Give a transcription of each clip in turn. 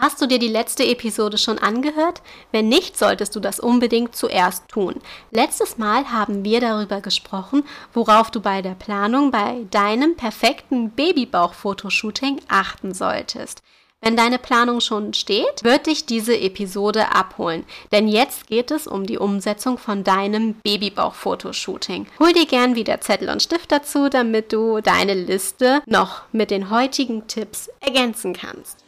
Hast du dir die letzte Episode schon angehört? Wenn nicht, solltest du das unbedingt zuerst tun. Letztes Mal haben wir darüber gesprochen, worauf du bei der Planung bei deinem perfekten Babybauch-Fotoshooting achten solltest. Wenn deine Planung schon steht, wird dich diese Episode abholen. Denn jetzt geht es um die Umsetzung von deinem Babybauch-Fotoshooting. Hol dir gern wieder Zettel und Stift dazu, damit du deine Liste noch mit den heutigen Tipps ergänzen kannst.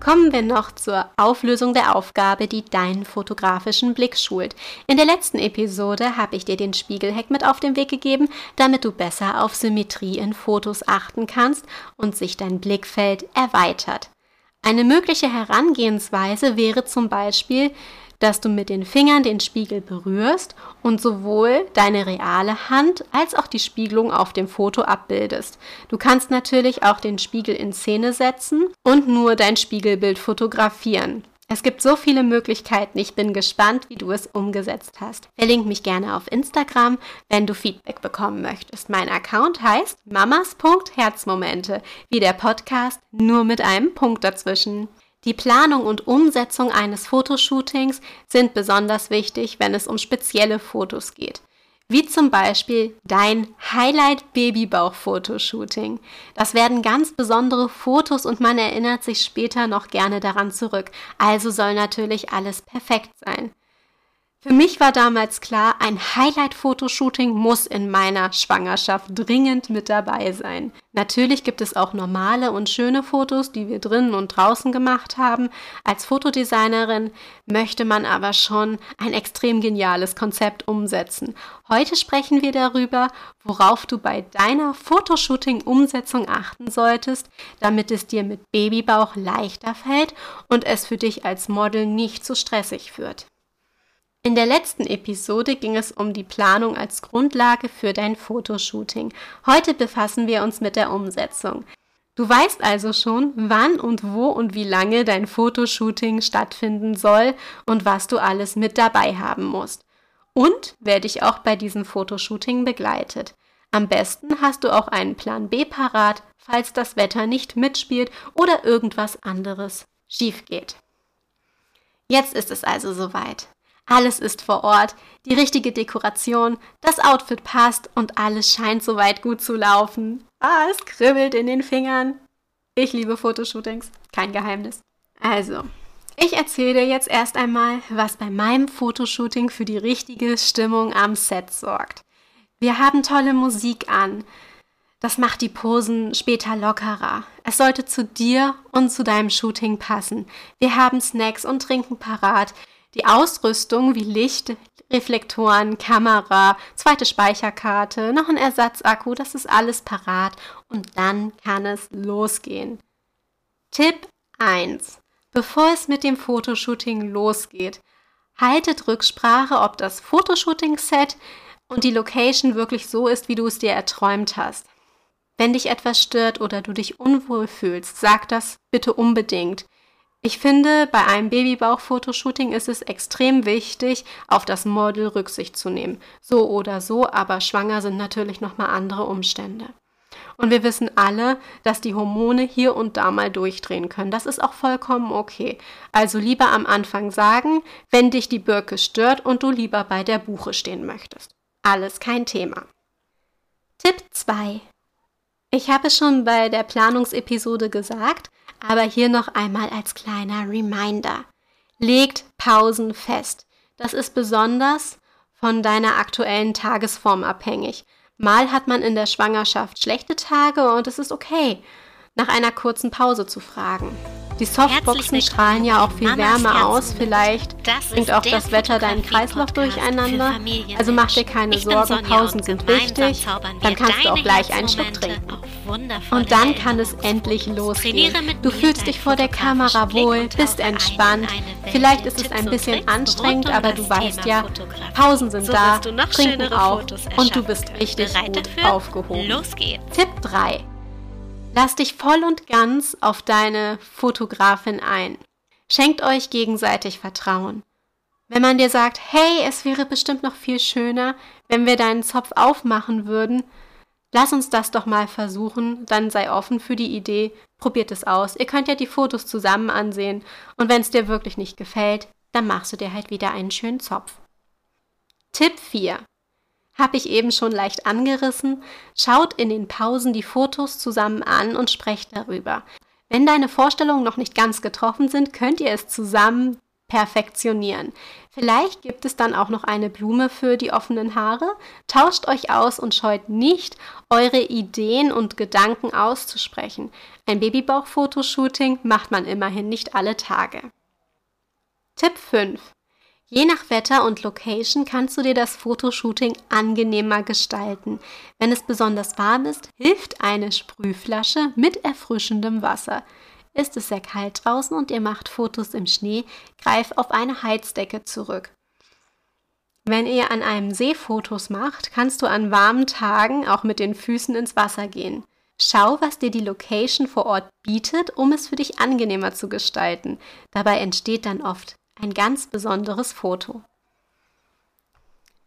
Kommen wir noch zur Auflösung der Aufgabe, die deinen fotografischen Blick schult. In der letzten Episode habe ich dir den Spiegelhack mit auf den Weg gegeben, damit du besser auf Symmetrie in Fotos achten kannst und sich dein Blickfeld erweitert. Eine mögliche Herangehensweise wäre zum Beispiel, dass du mit den Fingern den Spiegel berührst und sowohl deine reale Hand als auch die Spiegelung auf dem Foto abbildest. Du kannst natürlich auch den Spiegel in Szene setzen und nur dein Spiegelbild fotografieren. Es gibt so viele Möglichkeiten. Ich bin gespannt, wie du es umgesetzt hast. Verlink mich gerne auf Instagram, wenn du Feedback bekommen möchtest. Mein Account heißt mamas.herzmomente, wie der Podcast, nur mit einem Punkt dazwischen. Die Planung und Umsetzung eines Fotoshootings sind besonders wichtig, wenn es um spezielle Fotos geht. Wie zum Beispiel dein Highlight Babybauch-Fotoshooting. Das werden ganz besondere Fotos und man erinnert sich später noch gerne daran zurück. Also soll natürlich alles perfekt sein. Für mich war damals klar, ein Highlight-Fotoshooting muss in meiner Schwangerschaft dringend mit dabei sein. Natürlich gibt es auch normale und schöne Fotos, die wir drinnen und draußen gemacht haben. Als Fotodesignerin möchte man aber schon ein extrem geniales Konzept umsetzen. Heute sprechen wir darüber, worauf du bei deiner Fotoshooting-Umsetzung achten solltest, damit es dir mit Babybauch leichter fällt und es für dich als Model nicht zu stressig wird. In der letzten Episode ging es um die Planung als Grundlage für dein Fotoshooting. Heute befassen wir uns mit der Umsetzung. Du weißt also schon, wann und wo und wie lange dein Fotoshooting stattfinden soll und was du alles mit dabei haben musst. Und wer dich auch bei diesem Fotoshooting begleitet. Am besten hast du auch einen Plan B parat, falls das Wetter nicht mitspielt oder irgendwas anderes schief geht. Jetzt ist es also soweit. Alles ist vor Ort, die richtige Dekoration, das Outfit passt und alles scheint soweit gut zu laufen. Ah, es kribbelt in den Fingern. Ich liebe Fotoshootings, kein Geheimnis. Also, ich erzähle dir jetzt erst einmal, was bei meinem Fotoshooting für die richtige Stimmung am Set sorgt. Wir haben tolle Musik an. Das macht die Posen später lockerer. Es sollte zu dir und zu deinem Shooting passen. Wir haben Snacks und Trinken parat. Die Ausrüstung wie Licht, Reflektoren, Kamera, zweite Speicherkarte, noch ein Ersatzakku, das ist alles parat und dann kann es losgehen. Tipp 1. Bevor es mit dem Fotoshooting losgeht, haltet Rücksprache, ob das Fotoshooting-Set und die Location wirklich so ist, wie du es dir erträumt hast. Wenn dich etwas stört oder du dich unwohl fühlst, sag das bitte unbedingt. Ich finde, bei einem Babybauch-Fotoshooting ist es extrem wichtig, auf das Model Rücksicht zu nehmen. So oder so, aber schwanger sind natürlich nochmal andere Umstände. Und wir wissen alle, dass die Hormone hier und da mal durchdrehen können. Das ist auch vollkommen okay. Also lieber am Anfang sagen, wenn dich die Birke stört und du lieber bei der Buche stehen möchtest. Alles kein Thema. Tipp 2. Ich habe schon bei der Planungsepisode gesagt, aber hier noch einmal als kleiner Reminder. Legt Pausen fest. Das ist besonders von deiner aktuellen Tagesform abhängig. Mal hat man in der Schwangerschaft schlechte Tage und es ist okay, nach einer kurzen Pause zu fragen. Die Softboxen strahlen ja auch viel Mamas Wärme aus. Vielleicht bringt auch das Wetter deinen Kreislauf durcheinander. Also mach dir keine Sorgen, Pausen sind wichtig. Dann kannst du auch gleich einen Schluck trinken. Wundervolle Und dann kann es endlich losgehen. Du fühlst dich vor der Kamera wohl, bist entspannt. Vielleicht ist es ein bisschen anstrengend, aber du weißt ja, Pausen sind da, trinken auf und du bist richtig gut aufgehoben. Los geht's. Tipp 3. Lass dich voll und ganz auf deine Fotografin ein. Schenkt euch gegenseitig Vertrauen. Wenn man dir sagt, hey, es wäre bestimmt noch viel schöner, wenn wir deinen Zopf aufmachen würden, lass uns das doch mal versuchen, dann sei offen für die Idee, probiert es aus. Ihr könnt ja die Fotos zusammen ansehen und wenn es dir wirklich nicht gefällt, dann machst du dir halt wieder einen schönen Zopf. Tipp 4. Habe ich eben schon leicht angerissen. Schaut in den Pausen die Fotos zusammen an und sprecht darüber. Wenn deine Vorstellungen noch nicht ganz getroffen sind, könnt ihr es zusammen perfektionieren. Vielleicht gibt es dann auch noch eine Blume für die offenen Haare. Tauscht euch aus und scheut nicht, eure Ideen und Gedanken auszusprechen. Ein Babybauch-Fotoshooting macht man immerhin nicht alle Tage. Tipp 5. Je nach Wetter und Location kannst du dir das Fotoshooting angenehmer gestalten. Wenn es besonders warm ist, hilft eine Sprühflasche mit erfrischendem Wasser. Ist es sehr kalt draußen und ihr macht Fotos im Schnee, greif auf eine Heizdecke zurück. Wenn ihr an einem See Fotos macht, kannst du an warmen Tagen auch mit den Füßen ins Wasser gehen. Schau, was dir die Location vor Ort bietet, um es für dich angenehmer zu gestalten. Dabei entsteht dann oft ein ganz besonderes Foto.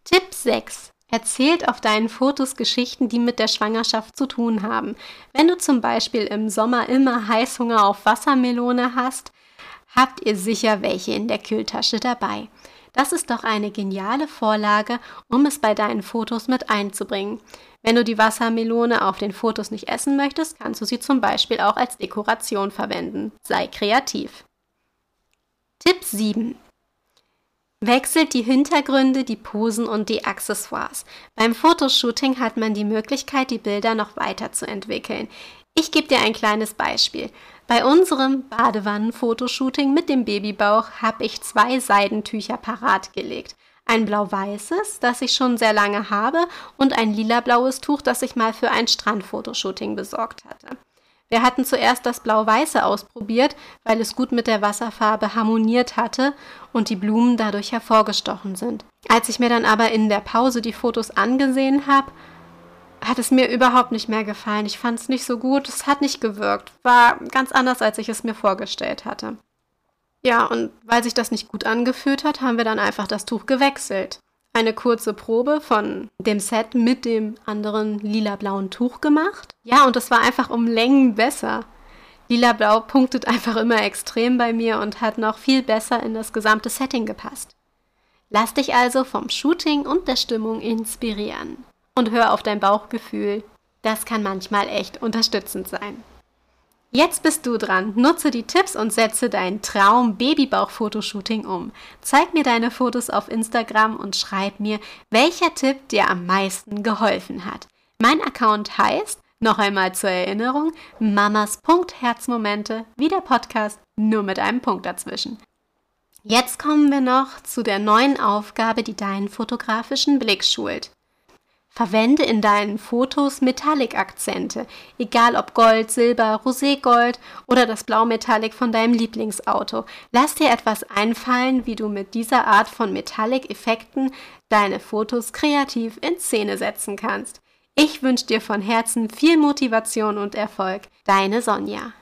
Tipp 6. Erzählt auf deinen Fotos Geschichten, die mit der Schwangerschaft zu tun haben. Wenn du zum Beispiel im Sommer immer Heißhunger auf Wassermelone hast, habt ihr sicher welche in der Kühltasche dabei. Das ist doch eine geniale Vorlage, um es bei deinen Fotos mit einzubringen. Wenn du die Wassermelone auf den Fotos nicht essen möchtest, kannst du sie zum Beispiel auch als Dekoration verwenden. Sei kreativ. Tipp 7. Wechselt die Hintergründe, die Posen und die Accessoires. Beim Fotoshooting hat man die Möglichkeit, die Bilder noch weiterzuentwickeln. Ich gebe dir ein kleines Beispiel. Bei unserem Badewannen-Fotoshooting mit dem Babybauch habe ich zwei Seidentücher parat gelegt. Ein blau-weißes, das ich schon sehr lange habe, und ein lila-blaues Tuch, das ich mal für ein Strandfotoshooting besorgt hatte. Wir hatten zuerst das Blau-Weiße ausprobiert, weil es gut mit der Wasserfarbe harmoniert hatte und die Blumen dadurch hervorgestochen sind. Als ich mir dann aber in der Pause die Fotos angesehen habe, hat es mir überhaupt nicht mehr gefallen. Ich fand es nicht so gut, es hat nicht gewirkt. War ganz anders, als ich es mir vorgestellt hatte. Ja, und weil sich das nicht gut angefühlt hat, haben wir dann einfach das Tuch gewechselt eine kurze Probe von dem Set mit dem anderen lila-blauen Tuch gemacht. Ja, und das war einfach um Längen besser. Lila-blau punktet einfach immer extrem bei mir und hat noch viel besser in das gesamte Setting gepasst. Lass dich also vom Shooting und der Stimmung inspirieren. Und hör auf dein Bauchgefühl. Das kann manchmal echt unterstützend sein. Jetzt bist du dran. Nutze die Tipps und setze dein Traum-Babybauch-Fotoshooting um. Zeig mir deine Fotos auf Instagram und schreib mir, welcher Tipp dir am meisten geholfen hat. Mein Account heißt, noch einmal zur Erinnerung, mamas.herzmomente, wie der Podcast, nur mit einem Punkt dazwischen. Jetzt kommen wir noch zu der neuen Aufgabe, die deinen fotografischen Blick schult. Verwende in deinen Fotos Metallic-Akzente, egal ob Gold, Silber, Roségold oder das Blaumetallic von deinem Lieblingsauto. Lass dir etwas einfallen, wie du mit dieser Art von Metallic-Effekten deine Fotos kreativ in Szene setzen kannst. Ich wünsche dir von Herzen viel Motivation und Erfolg. Deine Sonja.